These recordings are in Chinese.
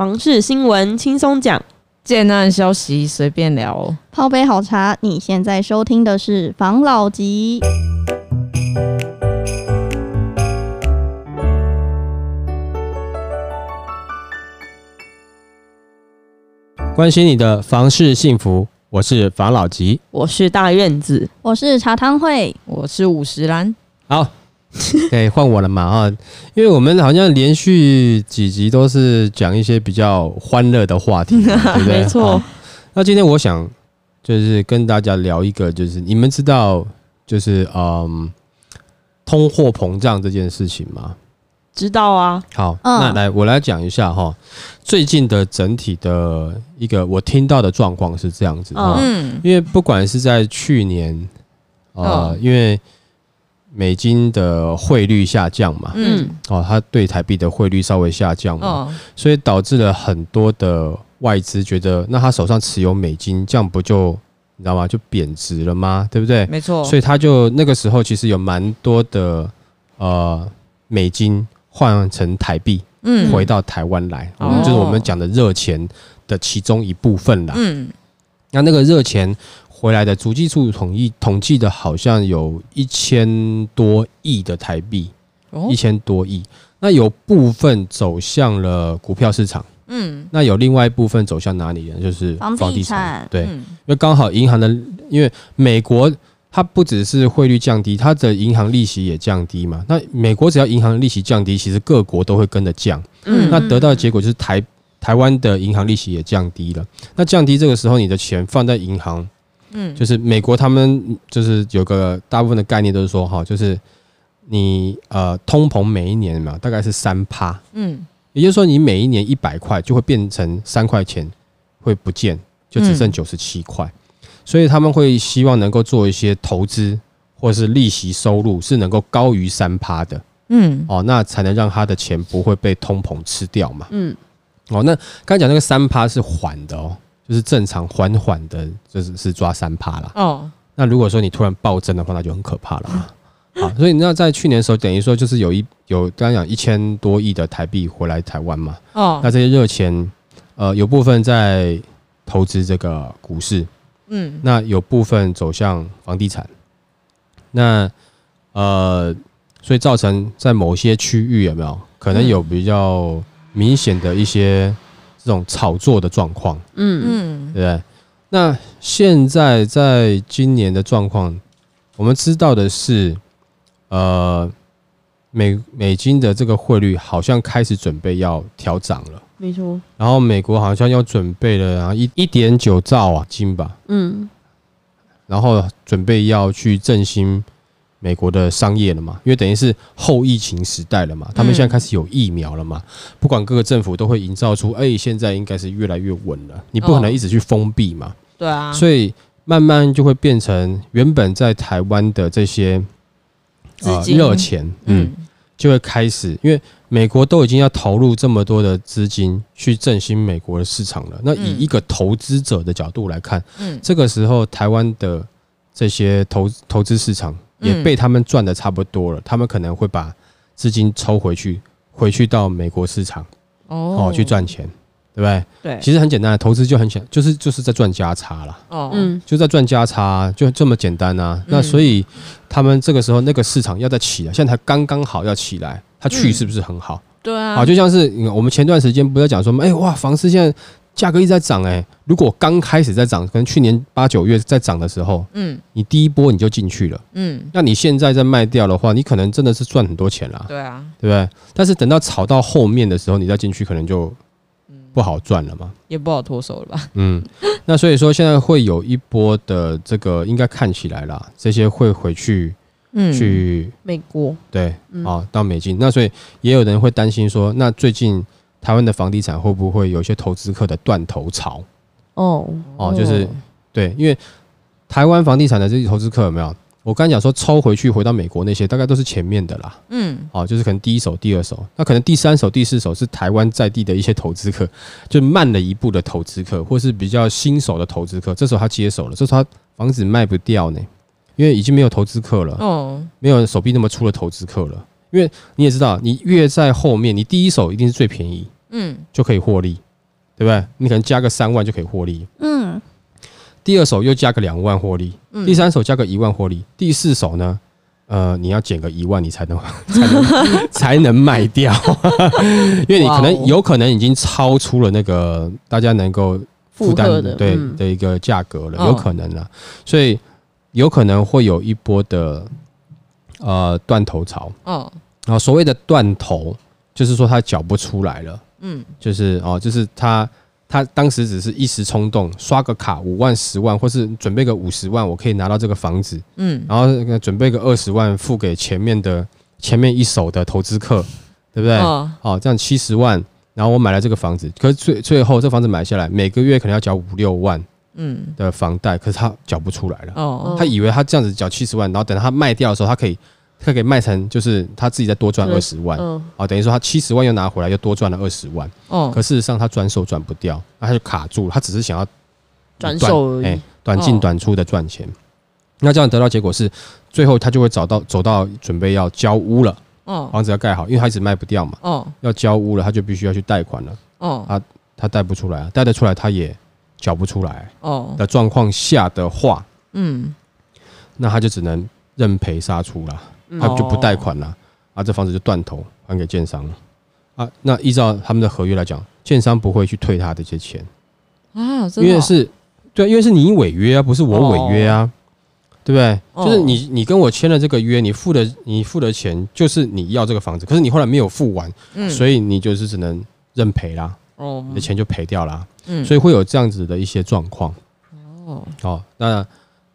房事新闻轻松讲，贱难消息随便聊，泡杯好茶。你现在收听的是房老吉。关心你的房事幸福，我是房老吉，我是大院子，我是茶汤会，我是五十兰。好，对，换我了嘛啊！因为我们好像连续几集都是讲一些比较欢乐的话题，对不对？没错。那今天我想就是跟大家聊一个，就是你们知道，就是嗯，通货膨胀这件事情吗？知道啊，好，那来我来讲一下哈，最近的整体的一个我听到的状况是这样子哈，嗯，因为不管是在去年，呃，因为美金的汇率下降嘛，嗯，哦，它对台币的汇率稍微下降嘛，所以导致了很多的外资觉得，那他手上持有美金，这样不就你知道吗？就贬值了吗？对不对？没错，所以他就那个时候其实有蛮多的呃美金。换成台币，嗯，回到台湾来，嗯，就是我们讲的热钱的其中一部分啦。嗯，那那个热钱回来的，足迹处统计统计的，好像有一千多亿的台币，一千多亿。那有部分走向了股票市场，嗯，那有另外一部分走向哪里呢？就是房地产，对，因为刚好银行的，因为美国。它不只是汇率降低，它的银行利息也降低嘛。那美国只要银行利息降低，其实各国都会跟着降。嗯，那得到的结果就是台台湾的银行利息也降低了。那降低这个时候，你的钱放在银行，嗯，就是美国他们就是有个大部分的概念都是说哈，就是你呃通膨每一年嘛，大概是三趴，嗯，也就是说你每一年一百块就会变成三块钱会不见，就只剩九十七块。所以他们会希望能够做一些投资，或者是利息收入是能够高于三趴的，嗯，哦，那才能让他的钱不会被通膨吃掉嘛，嗯，哦，那刚才讲那个三趴是缓的哦，就是正常缓缓的，就是是抓三趴啦。哦，那如果说你突然暴增的话，那就很可怕了嘛，好，所以你知道在去年的时候，等于说就是有一有刚刚讲一千多亿的台币回来台湾嘛，哦，那这些热钱，呃，有部分在投资这个股市。嗯，那有部分走向房地产，那呃，所以造成在某些区域有没有可能有比较明显的一些这种炒作的状况？嗯嗯，对不对？那现在在今年的状况，我们知道的是，呃，美美金的这个汇率好像开始准备要调涨了。没错，然后美国好像要准备了，然后一一点九兆啊金吧，嗯，然后准备要去振兴美国的商业了嘛，因为等于是后疫情时代了嘛，他们现在开始有疫苗了嘛，不管各个政府都会营造出，哎，现在应该是越来越稳了，你不可能一直去封闭嘛，对啊，所以慢慢就会变成原本在台湾的这些啊热钱，嗯，就会开始因为。美国都已经要投入这么多的资金去振兴美国的市场了。那以一个投资者的角度来看，嗯，这个时候台湾的这些投投资市场也被他们赚的差不多了，他们可能会把资金抽回去，回去到美国市场哦，去赚钱，对不对？对，其实很简单，投资就很简，就是就是在赚价差了。哦，嗯，就在赚价差，就这么简单啊。那所以他们这个时候那个市场要再起来，现在才刚刚好要起来。它去是不是很好？嗯、对啊，好，就像是我们前段时间不是讲说，哎、欸、哇，房市现在价格一直在涨，哎，如果刚开始在涨，可能去年八九月在涨的时候，嗯，你第一波你就进去了，嗯，那你现在在卖掉的话，你可能真的是赚很多钱啦，对啊，对不对？但是等到炒到后面的时候，你再进去可能就不好赚了嘛，也不好脱手了吧？嗯，那所以说现在会有一波的这个，应该看起来啦，这些会回去。嗯，去美国。对，好到美金，那所以也有人会担心说，那最近台湾的房地产会不会有一些投资客的断头潮？哦哦，就是对，因为台湾房地产的这些投资客有没有？我刚才讲说抽回去回到美国那些，大概都是前面的啦。嗯，哦，就是可能第一手、第二手，那可能第三手、第四手是台湾在地的一些投资客，就慢了一步的投资客，或是比较新手的投资客，这时候他接手了，这时候他房子卖不掉呢。因为已经没有投资客了，哦，没有手臂那么粗的投资客了。因为你也知道，你越在后面，你第一手一定是最便宜，嗯，就可以获利，对不对？你可能加个三万就可以获利。嗯，第二手又加个两万获利，嗯。第三手加个一万获利，第四手呢？呃，你要减个一万，你才能 才能才能卖掉，因为你可能有可能已经超出了那个大家能够负担的对嗯。的一个价格了，哦有可能了，所以有可能会有一波的呃断头潮。哦，然后所谓的断头，就是说他缴不出来了，嗯。就是哦，就是他他当时只是一时冲动，刷个卡五万、十万，或是准备个五十万，我可以拿到这个房子，嗯。然后准备个二十万付给前面的前面一手的投资客，对不对？哦。哦，这样七十万，然后我买了这个房子，可是最最后这房子买下来，每个月可能要缴五六万嗯。的房贷，可是他缴不出来了。哦。他以为他这样子缴七十万，然后等他卖掉的时候，他可以他可以卖成就是他自己再多赚二十万，嗯，哦，等于说他七十万又拿回来，又多赚了二十万。哦。可事实上他转手转不掉，那他就卡住了，他只是想要转手而已。哎短进哦。短出的赚钱。那这样得到结果是，最后他就会找到走到准备要交屋了，哦。房子要盖好，因为他一直卖不掉嘛，哦。要交屋了，他就必须要去贷款了。哦。他贷不出来啊，贷得出来他也缴不出来哦。的状况下的话，嗯。那他就只能认赔杀出了。他就不贷款了，啊，这房子就断头还给建商。了，啊，那依照他们的合约来讲，建商不会去退他的一些钱，啊，因为是，对，因为是你违约啊，不是我违约啊，对不对？哦。就是你你跟我签了这个约，你付的你付的钱就是你要这个房子，可是你后来没有付完，嗯。所以你就是只能认赔啦，哦。你的钱就赔掉啦，嗯。所以会有这样子的一些状况。哦。哦，那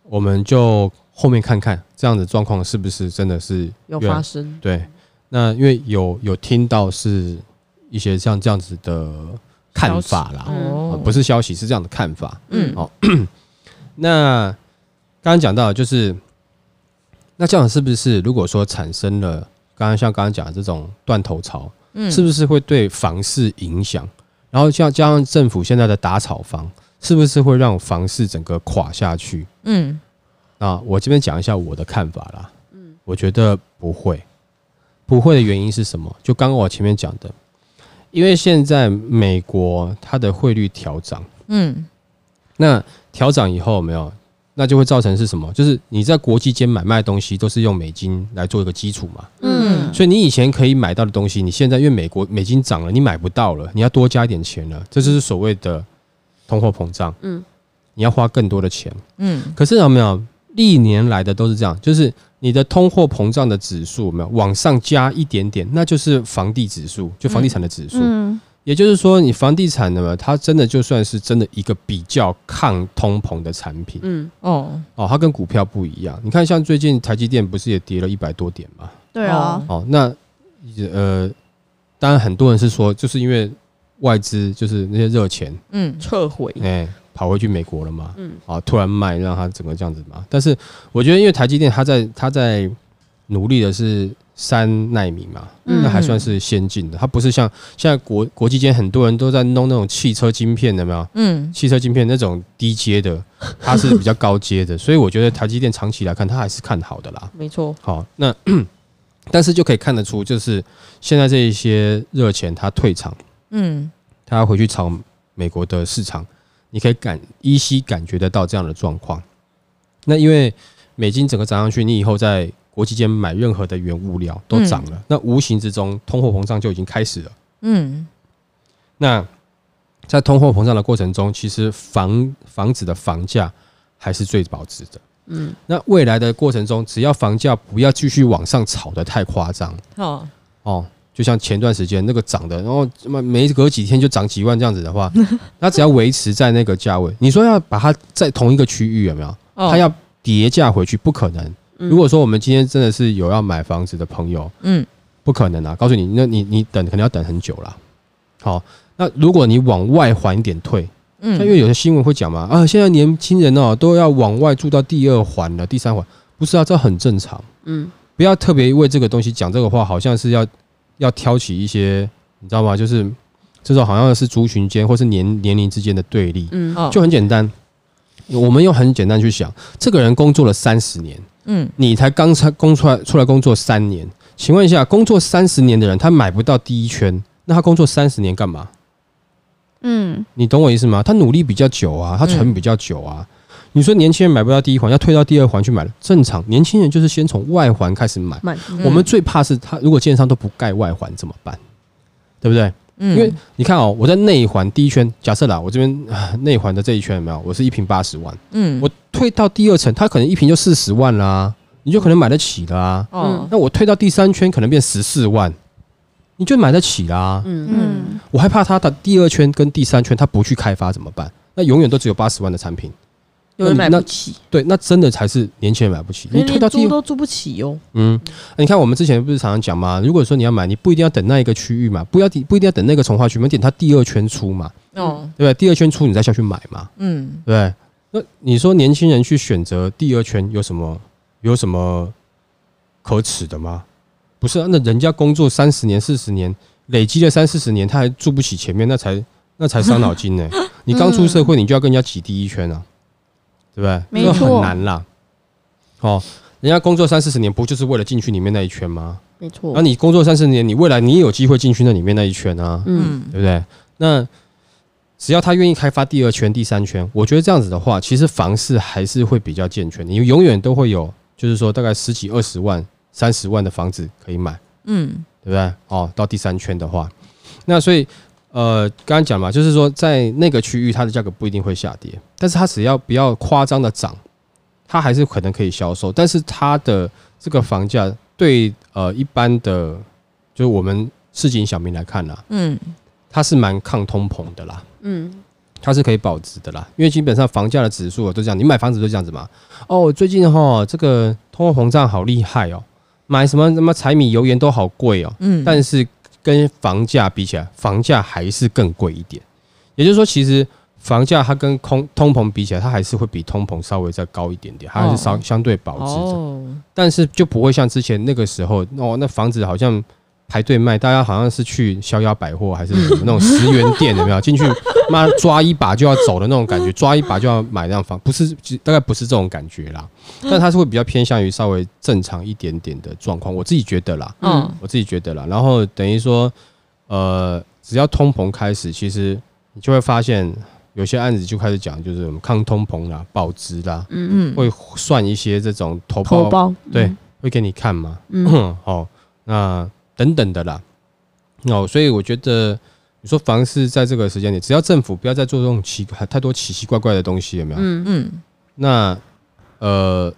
我们就后面看看这样子状况是不是真的是有发生，对，那因为有有听到是一些像这样子的看法啦，嗯啊不是消息，是这样的看法。嗯。哦 那刚刚讲到的就是，那这样是不是如果说产生了刚刚像刚刚讲的这种断头潮，嗯。是不是会对房市影响？然后像加上政府现在的打炒房，是不是会让房市整个垮下去？嗯啊，我这边讲一下我的看法啦。嗯，我觉得不会，不会的原因是什么？就刚刚我前面讲的，因为现在美国它的汇率调涨，嗯那调涨以后有没有，那就会造成是什么？就是你在国际间买卖东西都是用美金来做一个基础嘛，嗯所以你以前可以买到的东西，你现在因为美国美金涨了，你买不到了，你要多加一点钱了，这就是所谓的通货膨胀。嗯，你要花更多的钱。嗯可是有没有历年来的都是这样，就是你的通货膨胀的指数有没有往上加一点点，那就是房地指数，就房地产的指数。嗯也就是说，你房地产的嘛，它真的就算是真的一个比较抗通膨的产品。嗯，哦。哦，它跟股票不一样。你看，像最近台积电不是也跌了一百多点嘛？对啊，哦，那呃，当然很多人是说，就是因为外资就是那些热钱，嗯。撤回，哎、跑回去美国了嘛，嗯，啊，突然卖，让它整个这样子嘛。但是我觉得，因为台积电它在它在努力的是三纳米嘛，嗯那还算是先进的。它不是像现在国国际间很多人都在弄那种汽车晶片的，有没有？嗯汽车晶片那种低阶的，它是比较高阶的，所以我觉得台积电长期来看，它还是看好的啦。没错，好，那但是就可以看得出，就是现在这一些热钱它退场，嗯它要回去炒美国的市场，你可以感依稀感觉得到这样的状况。那因为美金整个涨上去，你以后在国际间买任何的原物料都涨了，那无形之中通货膨胀就已经开始了。嗯那在通货膨胀的过程中，其实房房子的房价还是最保值的。嗯，那未来的过程中，只要房价不要继续往上炒的太夸张哦哦，就像前段时间那个涨的，然后怎么没隔几天就涨几万这样子的话，那只要维持在那个价位，你说要把它在同一个区域有没有？哦它要叠价回去，不可能。嗯如果说我们今天真的是有要买房子的朋友，嗯不可能啊！告诉你，那你你等肯定要等很久啦。好，那如果你往外还一点退，嗯因为嗯有些新闻会讲嘛，啊，现在年轻人哦都要往外住到第二环了、第三环，不是啊，这很正常。嗯，不要特别为这个东西讲这个话，好像是要要挑起一些，你知道吗？就是这种好像是族群间或是年年龄之间的对立，嗯，哦就很简单。我们用很简单去想，这个人工作了三十年，嗯你才刚才工出来出来工作三年，请问一下，工作三十年的人他买不到第一圈，那他工作三十年干嘛？嗯，你懂我意思吗？他努力比较久啊，他存比较久啊。嗯、你说年轻人买不到第一环，要退到第二环去买了，正常。年轻人就是先从外环开始买。买嗯、我们最怕是他如果建商都不盖外环怎么办？对不对？嗯、因为你看哦，我在内环第一圈，假设啦，我这边内环的这一圈有没有？我是一瓶八十万，嗯，我退到第二层，他可能一瓶就四十万啦，你就可能买得起啦、啊。嗯，那我退到第三圈，可能变十四万。你就买得起啦、啊，嗯嗯，我害怕他的第二圈跟第三圈他不去开发怎么办？那永远都只有八十万的产品，有人买不起。对，那真的才是年轻人买不起。你退到租都租不起哟。嗯，你看我们之前不是常常讲吗？如果说你要买，你不一定要等那一个区域嘛，不要不一定要等那个从化区，你点它第二圈出嘛，哦，对不对？第二圈出你再下去买嘛，嗯，对。那你说年轻人去选择第二圈有什么有什么可耻的吗？不是，那人家工作三十年、四十年，累积了三四十年，他还住不起前面，那才那才伤脑筋呢。你刚出社会，你就要跟人家挤第一圈啊，对不对？没错，很难啦。哦，人家工作三四十年，不就是为了进去里面那一圈吗？没错。那你工作三四十年，你未来你也有机会进去那里面那一圈啊，嗯，对不对？那只要他愿意开发第二圈、第三圈，我觉得这样子的话，其实房市还是会比较健全。你永远都会有，就是说大概十几二十万。三十万的房子可以买，嗯，对不对？哦，到第三圈的话，那所以呃，刚刚讲嘛，就是说在那个区域，它的价格不一定会下跌，但是它只要不要夸张的涨，它还是可能可以销售。但是它的这个房价对呃一般的，就是我们市井小民来看啦，嗯，它是蛮抗通膨的啦，嗯，它是可以保值的啦，因为基本上房价的指数都这样，你买房子都这样子嘛。哦，最近哈这个通货膨胀好厉害哦。买什么什么柴米油盐都好贵哦，嗯，但是跟房价比起来，房价还是更贵一点。也就是说，其实房价它跟空通膨比起来，它还是会比通膨稍微再高一点点，它还是相相对保值的。但是就不会像之前那个时候哦，那房子好像。排队卖，大家好像是去逍遥百货还是什么那种十元店，有没有进去？妈抓一把就要走的那种感觉，抓一把就要买那样房，不是，大概不是这种感觉啦。但它是会比较偏向于稍微正常一点点的状况，我自己觉得啦，嗯，我自己觉得啦。然后等于说，呃，只要通膨开始，其实你就会发现有些案子就开始讲，就是抗通膨啦、保值啦，嗯嗯，会算一些这种投报，对，会给你看嘛，嗯，好，那。等等的啦，哦，所以我觉得你说房市在这个时间点，只要政府不要再做这种奇太多奇奇怪怪的东西，有没有？嗯嗯。那呃，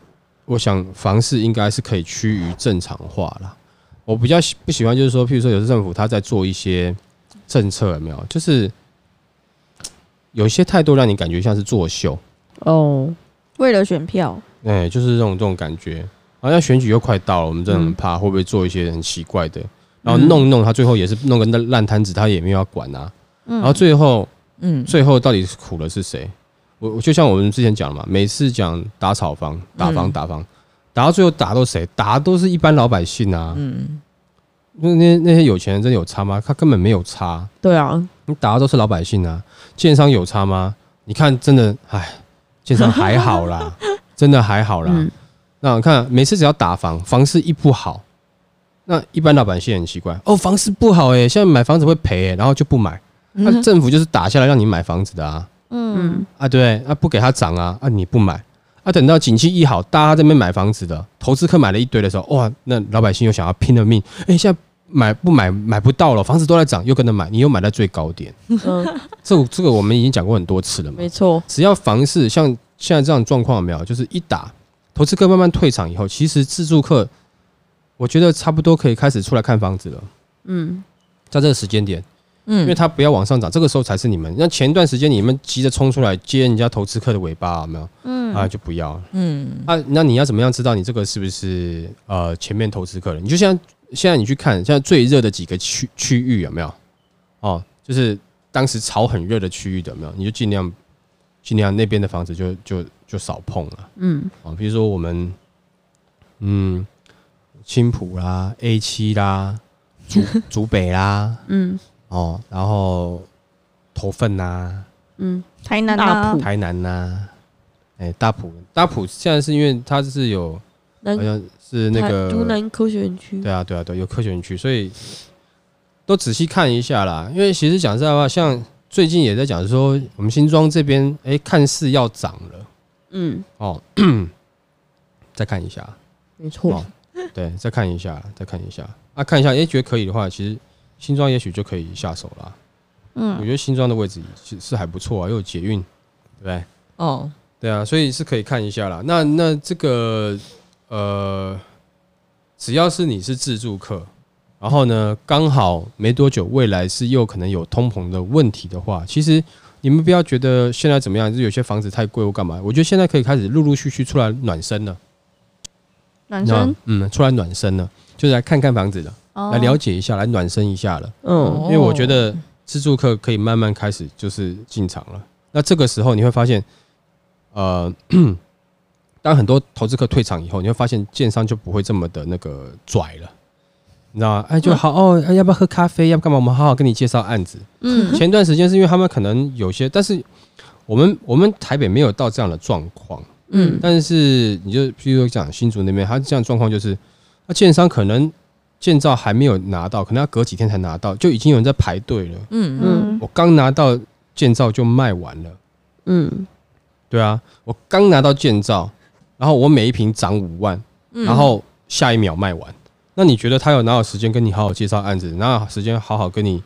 我想房市应该是可以趋于正常化了。我比较不喜欢就是说，譬如说有些政府他在做一些政策，有没有？就是有一些态度让你感觉像是作秀哦，为了选票。哎，就是这种这种感觉。好像选举又快到了，我们真的很怕会不会做一些很奇怪的，然后弄一弄他最后也是弄个烂烂摊子，他也没有要管啊。然后最后，嗯，最后到底是苦的是谁？我我就像我们之前讲的嘛，每次讲打草房、打房、打房，打到最后打到谁？打的都是一般老百姓啊。嗯，那那那些有钱人真的有差吗？他根本没有差。对啊，你打的都是老百姓啊。建商有差吗？你看，真的，哎，建商还好啦，真的还好啦。那我看每次只要打房，房市一不好，那一般老百姓很奇怪哦，房市不好哎，现在买房子会赔哎，然后就不买。那政府就是打下来让你买房子的啊，嗯。啊对，啊不给他涨啊，啊你不买，啊等到景气一好，大家在那边买房子的投资客买了一堆的时候，哇，那老百姓又想要拼了命，哎现在买不买买不到了，房子都在涨，又跟着买，你又买在最高点。嗯，这这个我们已经讲过很多次了嘛，没错，只要房市像现在这样状况有没有，就是一打。投资客慢慢退场以后，其实自住客，我觉得差不多可以开始出来看房子了。嗯，在这个时间点，嗯，因为他不要往上涨，这个时候才是你们。那前一段时间你们急着冲出来接人家投资客的尾巴，有没有？嗯，啊，就不要了。嗯，啊，那你要怎么样知道你这个是不是呃前面投资客了？你就像现在你去看现在最热的几个区区域有没有？哦，就是当时炒很热的区域的有没有？你就尽量尽量那边的房子就就。就少碰了，嗯，啊，比如说我们，嗯，青浦啦，A 七啦，竹 竹北啦，嗯，哦，然后头份呐，嗯，台南大埔，台南呐，哎，大埔，大埔现在是因为它是有，好像是那个竹南科学园区，对啊，对啊，对，有科学园区，所以都仔细看一下啦。因为其实讲实在话，像最近也在讲说，我们新庄这边哎、欸，看似要涨了，嗯，哦，再看一下，没错、哦，对，再看一下，再看一下，啊，看一下，哎、欸，觉得可以的话，其实新庄也许就可以下手了。嗯，我觉得新庄的位置是是还不错啊，又有捷运，对不对？哦，对啊，所以是可以看一下啦。那那这个呃，只要是你是自助客，然后呢，刚好没多久，未来是又可能有通膨的问题的话，其实你们不要觉得现在怎么样，就是有些房子太贵或干嘛。我觉得现在可以开始陆陆续续出来暖身了。暖身，嗯，出来暖身了，就是来看看房子的，哦、来了解一下，来暖身一下了。嗯，因为我觉得自住客可以慢慢开始就是进场了。那这个时候你会发现，呃。当很多投资客退场以后，你会发现建商就不会这么的那个拽了，你知道吗？哎，就好哦，要不要喝咖啡？要不干嘛？我们好好跟你介绍案子。嗯，前段时间是因为他们可能有些，但是我们我们台北没有到这样的状况。嗯，但是你就譬如说讲新竹那边，他这样状况就是，那建商可能建造还没有拿到，可能要隔几天才拿到，就已经有人在排队了。嗯嗯，我刚拿到建造就卖完了。嗯，对啊，我刚拿到建造。然后我每一瓶涨五万，然后下一秒卖完。那你觉得他有哪有时间跟你好好介绍案子？哪有时间好好跟你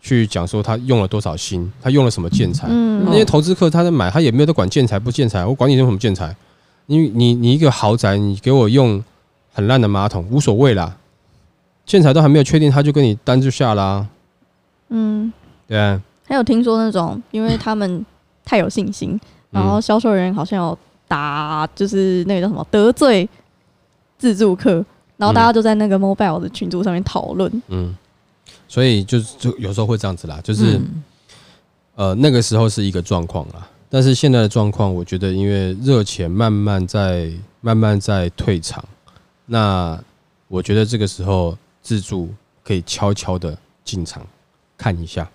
去讲说他用了多少心，他用了什么建材？那些投资客他在买，他也没有在管建材不建材。我管你用什么建材？因为你你一个豪宅，你给我用很烂的马桶无所谓啦。建材都还没有确定，他就跟你单就下啦。嗯，对啊。还有听说那种，因为他们太有信心，然后销售人员好像有。打就是那个叫什么得罪自助客，然后大家就在那个 mobile 的群组上面讨论。嗯，所以就就有时候会这样子啦，就是、嗯、呃那个时候是一个状况啦，但是现在的状况，我觉得因为热钱慢慢在慢慢在退场，那我觉得这个时候自助可以悄悄的进场看一下。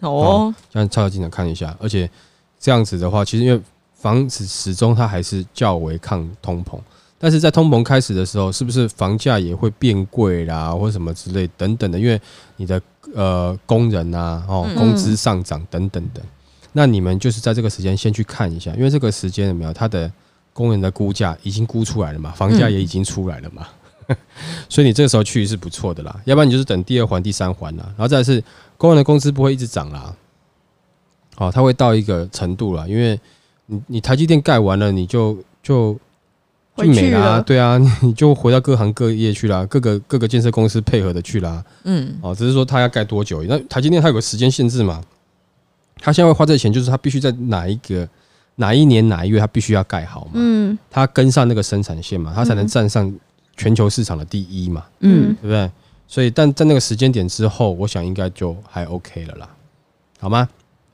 哦，像悄悄进场看一下，而且这样子的话，其实因为。房子始终它还是较为抗通膨，但是在通膨开始的时候，是不是房价也会变贵啦，或什么之类等等的？因为你的呃工人啊，哦工资上涨等等的，那你们就是在这个时间先去看一下，因为这个时间有没有它的工人的估价已经估出来了嘛，房价也已经出来了嘛，所以你这个时候去是不错的啦，要不然你就是等第二环、第三环啦，然后再来是工人的工资不会一直涨啦，好，它会到一个程度了，因为。你你台积电盖完了，你就就就没啦，啊，对啊，你就回到各行各业去啦，各个各个建设公司配合的去啦，嗯，哦，只是说他要盖多久？那台积电它有个时间限制嘛，他现在会花这钱，就是他必须在哪一个哪一年哪一月，他必须要盖好嘛，嗯，他跟上那个生产线嘛，他才能站上全球市场的第一嘛，嗯，对不对？所以，但在那个时间点之后，我想应该就还 OK 了啦，好吗？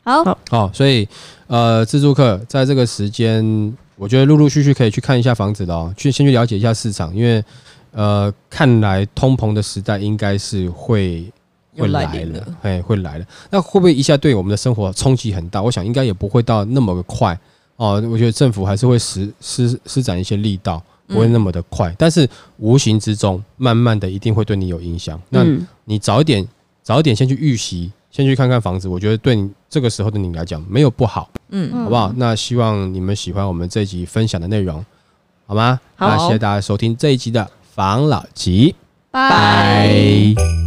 好，好，所以呃，自助客在这个时间，我觉得陆陆续续可以去看一下房子的哦，去先去了解一下市场，因为呃，看来通膨的时代应该是会会来了，哎，会来了。那会不会一下对我们的生活冲击很大？我想应该也不会到那么快哦。我觉得政府还是会施施施展一些力道，不会那么的快，但是无形之中，慢慢的一定会对你有影响。那你早一点，早一点先去预习。先去看看房子，我觉得对你这个时候的你来讲没有不好，嗯，好不好？那希望你们喜欢我们这一集分享的内容，好吗？好，那谢谢大家收听这一集的房老吉，拜。